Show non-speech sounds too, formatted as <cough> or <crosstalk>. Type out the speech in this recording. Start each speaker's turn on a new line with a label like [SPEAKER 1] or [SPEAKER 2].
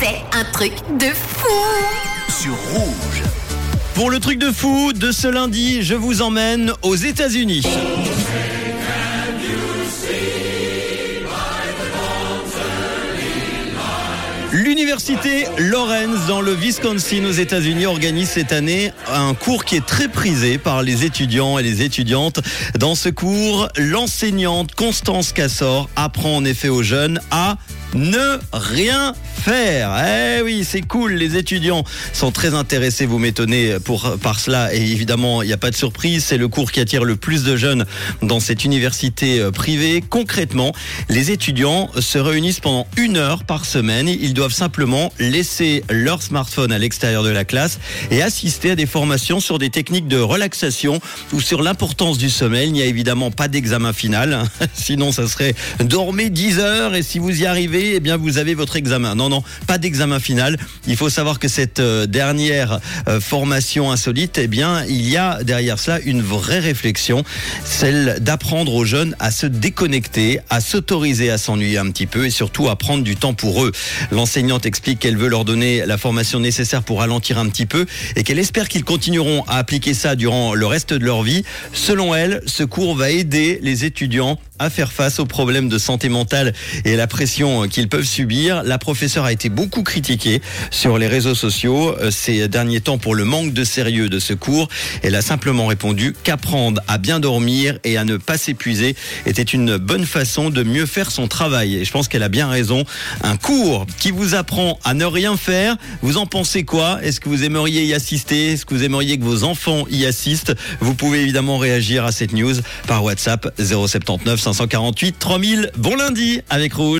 [SPEAKER 1] C'est un truc de fou
[SPEAKER 2] sur Rouge.
[SPEAKER 3] Pour le truc de fou de ce lundi, je vous emmène aux États-Unis. L'université Lawrence dans le Wisconsin aux États-Unis organise cette année un cours qui est très prisé par les étudiants et les étudiantes. Dans ce cours, l'enseignante Constance Cassor apprend en effet aux jeunes à ne rien Eh oui, c'est cool. Les étudiants sont très intéressés. Vous m'étonnez par cela. Et évidemment, il n'y a pas de surprise. C'est le cours qui attire le plus de jeunes dans cette université euh, privée. Concrètement, les étudiants se réunissent pendant une heure par semaine. Ils doivent simplement laisser leur smartphone à l'extérieur de la classe et assister à des formations sur des techniques de relaxation ou sur l'importance du sommeil. Il n'y a évidemment pas d'examen final. <laughs> Sinon, ça serait dormez 10 heures et si vous y arrivez, eh bien, vous avez votre examen. Non, non, pas d'examen final. Il faut savoir que cette euh, dernière euh, formation insolite, eh bien, il y a derrière cela une vraie réflexion, celle d'apprendre aux jeunes à se déconnecter, à s'autoriser à s'ennuyer un petit peu et surtout à prendre du temps pour eux. L'enseignante explique qu'elle veut leur donner la formation nécessaire pour ralentir un petit peu et qu'elle espère qu'ils continueront à appliquer ça durant le reste de leur vie. Selon elle, ce cours va aider les étudiants à faire face aux problèmes de santé mentale et à la pression qu'ils peuvent subir. La professeure a été beaucoup critiquée sur les réseaux sociaux euh, ces derniers temps pour le manque de sérieux de ce cours. Elle a simplement répondu qu'apprendre à bien dormir et à ne pas s'épuiser était une bonne façon de mieux faire son travail. Et je pense qu'elle a bien raison. Un cours qui vous apprend à ne rien faire, vous en pensez quoi? Est-ce que vous aimeriez y assister? Est-ce que vous aimeriez que vos enfants y assistent? Vous pouvez évidemment réagir à cette news par WhatsApp 079 548 3000. Bon lundi avec Rouge.